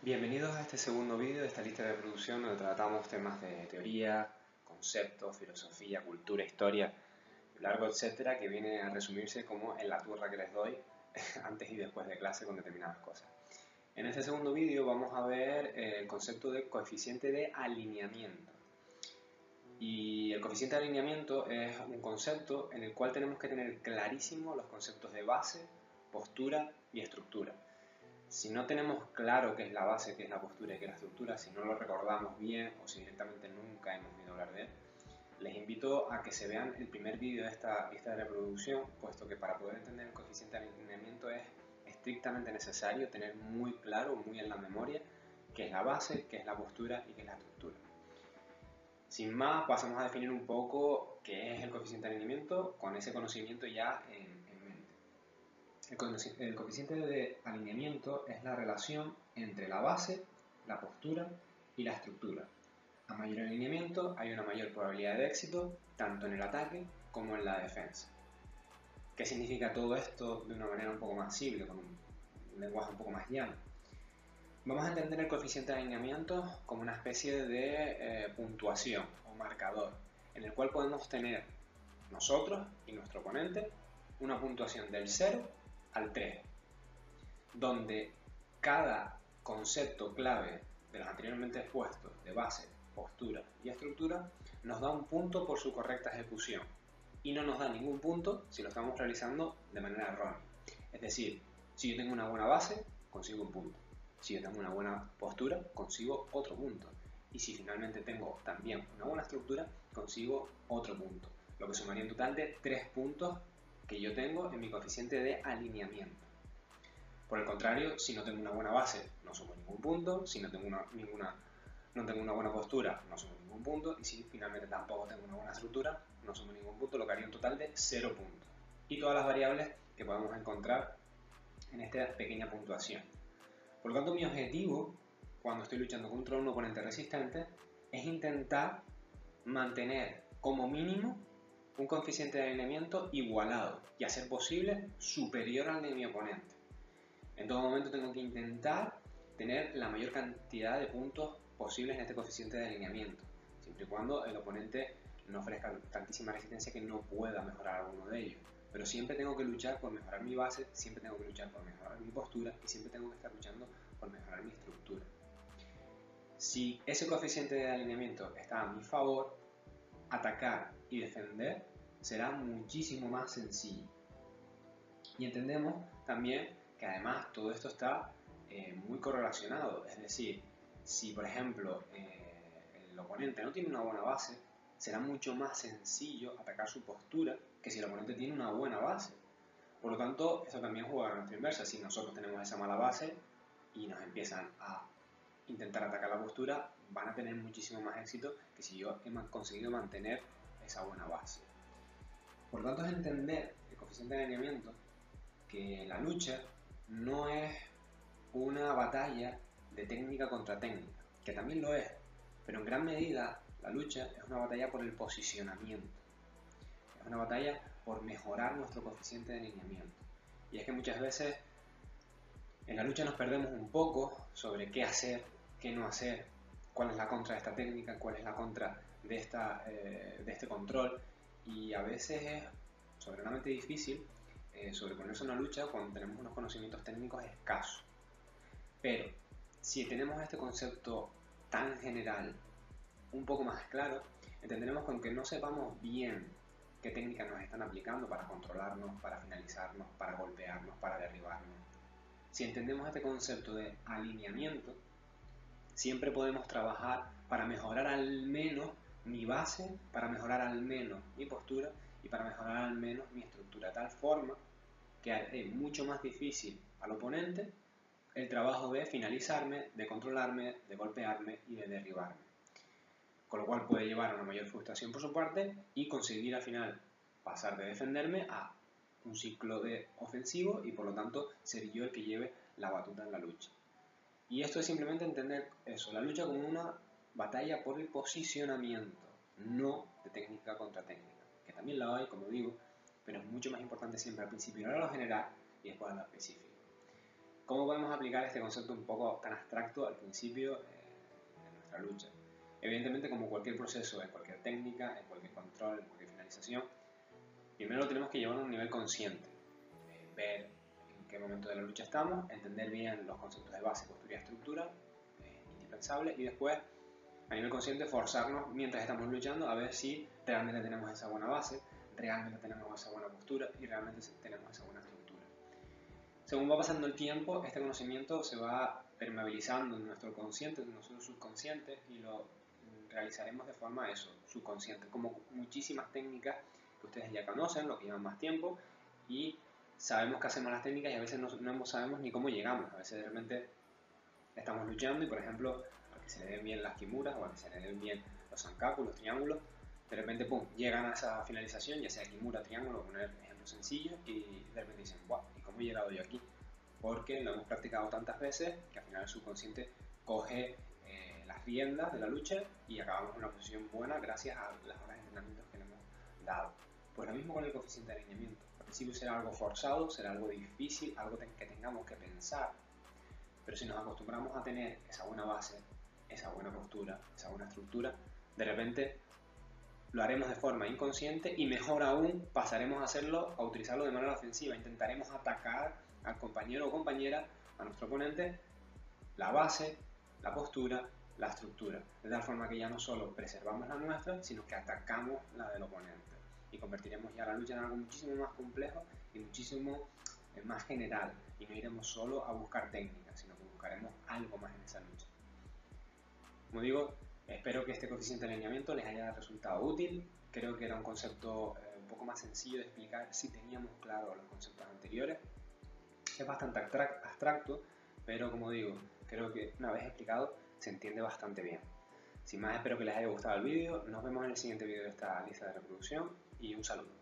Bienvenidos a este segundo vídeo de esta lista de reproducción donde tratamos temas de teoría, conceptos, filosofía, cultura, historia, largo etcétera, que viene a resumirse como en la turra que les doy antes y después de clase con determinadas cosas. En este segundo vídeo vamos a ver el concepto de coeficiente de alineamiento. Y el coeficiente de alineamiento es un concepto en el cual tenemos que tener clarísimo los conceptos de base, postura y estructura. Si no tenemos claro qué es la base, qué es la postura y qué es la estructura, si no lo recordamos bien o si directamente nunca hemos oído hablar de él, les invito a que se vean el primer vídeo de esta lista de reproducción, puesto que para poder entender el coeficiente de alineamiento es estrictamente necesario tener muy claro, muy en la memoria, qué es la base, qué es la postura y qué es la estructura. Sin más, pasamos a definir un poco qué es el coeficiente de alineamiento con ese conocimiento ya en, el coeficiente de alineamiento es la relación entre la base, la postura y la estructura. A mayor alineamiento hay una mayor probabilidad de éxito tanto en el ataque como en la defensa. ¿Qué significa todo esto de una manera un poco más simple, con un lenguaje un poco más llano? Vamos a entender el coeficiente de alineamiento como una especie de eh, puntuación o marcador, en el cual podemos tener nosotros y nuestro oponente una puntuación del 0 al 3, donde cada concepto clave de los anteriormente expuestos de base, postura y estructura nos da un punto por su correcta ejecución y no nos da ningún punto si lo estamos realizando de manera errónea. Es decir, si yo tengo una buena base, consigo un punto. Si yo tengo una buena postura, consigo otro punto. Y si finalmente tengo también una buena estructura, consigo otro punto. Lo que sumaría un total de 3 puntos que yo tengo en mi coeficiente de alineamiento. Por el contrario, si no tengo una buena base, no sumo ningún punto, si no tengo una, ninguna, no tengo una buena postura, no sumo ningún punto, y si finalmente tampoco tengo una buena estructura, no sumo ningún punto, lo que haría un total de 0 puntos. Y todas las variables que podemos encontrar en esta pequeña puntuación. Por lo tanto, mi objetivo, cuando estoy luchando contra un oponente resistente, es intentar mantener como mínimo un coeficiente de alineamiento igualado y a ser posible superior al de mi oponente. En todo momento tengo que intentar tener la mayor cantidad de puntos posibles en este coeficiente de alineamiento, siempre y cuando el oponente no ofrezca tantísima resistencia que no pueda mejorar alguno de ellos. Pero siempre tengo que luchar por mejorar mi base, siempre tengo que luchar por mejorar mi postura y siempre tengo que estar luchando por mejorar mi estructura. Si ese coeficiente de alineamiento está a mi favor, atacar y defender será muchísimo más sencillo. Y entendemos también que además todo esto está eh, muy correlacionado, es decir, si por ejemplo eh, el oponente no tiene una buena base, será mucho más sencillo atacar su postura que si el oponente tiene una buena base. Por lo tanto, eso también juega a nuestra inversa. Si nosotros tenemos esa mala base y nos empiezan a intentar atacar la postura, van a tener muchísimo más éxito que si yo he conseguido mantener esa buena base. Por tanto, es entender el coeficiente de alineamiento que la lucha no es una batalla de técnica contra técnica, que también lo es, pero en gran medida la lucha es una batalla por el posicionamiento, es una batalla por mejorar nuestro coeficiente de alineamiento. Y es que muchas veces en la lucha nos perdemos un poco sobre qué hacer qué no hacer, cuál es la contra de esta técnica, cuál es la contra de, esta, eh, de este control. Y a veces es soberanamente difícil eh, sobreponerse a una lucha cuando tenemos unos conocimientos técnicos escasos. Pero si tenemos este concepto tan general un poco más claro, entenderemos que aunque no sepamos bien qué técnicas nos están aplicando para controlarnos, para finalizarnos, para golpearnos, para derribarnos, si entendemos este concepto de alineamiento, siempre podemos trabajar para mejorar al menos mi base, para mejorar al menos mi postura y para mejorar al menos mi estructura, de tal forma que es mucho más difícil al oponente el trabajo de finalizarme, de controlarme, de golpearme y de derribarme. Con lo cual puede llevar a una mayor frustración por su parte y conseguir al final pasar de defenderme a un ciclo de ofensivo y por lo tanto ser yo el que lleve la batuta en la lucha. Y esto es simplemente entender eso, la lucha como una batalla por el posicionamiento, no de técnica contra técnica, que también la hay, como digo, pero es mucho más importante siempre al principio ir a lo general y después a lo específico. ¿Cómo podemos aplicar este concepto un poco tan abstracto al principio eh, de nuestra lucha? Evidentemente, como cualquier proceso, en cualquier técnica, en cualquier control, en cualquier finalización, primero lo tenemos que llevar a un nivel consciente. Eh, ver en qué momento de la lucha estamos, entender bien los conceptos de base, postura y estructura, eh, indispensable, y después, a nivel consciente, forzarnos mientras estamos luchando a ver si realmente tenemos esa buena base, realmente tenemos esa buena postura y realmente tenemos esa buena estructura. Según va pasando el tiempo, este conocimiento se va permeabilizando en nuestro consciente, en nuestro subconsciente y lo realizaremos de forma eso, subconsciente, como muchísimas técnicas que ustedes ya conocen, lo que llevan más tiempo, y sabemos que hacemos las técnicas y a veces no, no sabemos ni cómo llegamos, a veces realmente estamos luchando y por ejemplo, a que se le den bien las kimuras o a que se le den bien los sankaku, los triángulos, de repente, pum, llegan a esa finalización, ya sea kimura, triángulo, poner ejemplos sencillos, y de repente dicen, wow, ¿y cómo he llegado yo aquí? Porque lo hemos practicado tantas veces que al final el subconsciente coge las riendas de la lucha y acabamos en una posición buena gracias a las horas de entrenamiento que le hemos dado. Pues lo mismo con el coeficiente de alineamiento. Será algo forzado, será algo difícil, algo que tengamos que pensar, pero si nos acostumbramos a tener esa buena base, esa buena postura, esa buena estructura, de repente lo haremos de forma inconsciente y mejor aún pasaremos a hacerlo, a utilizarlo de manera ofensiva. Intentaremos atacar al compañero o compañera, a nuestro oponente, la base, la postura la estructura, de tal forma que ya no solo preservamos la nuestra, sino que atacamos la del oponente y convertiremos ya la lucha en algo muchísimo más complejo y muchísimo eh, más general y no iremos solo a buscar técnicas, sino que buscaremos algo más en esa lucha. Como digo, espero que este coeficiente de alineamiento les haya resultado útil, creo que era un concepto eh, un poco más sencillo de explicar si teníamos claro los conceptos anteriores, es bastante abstracto, pero como digo, creo que una vez explicado se entiende bastante bien. Sin más, espero que les haya gustado el vídeo. Nos vemos en el siguiente vídeo de esta lista de reproducción y un saludo.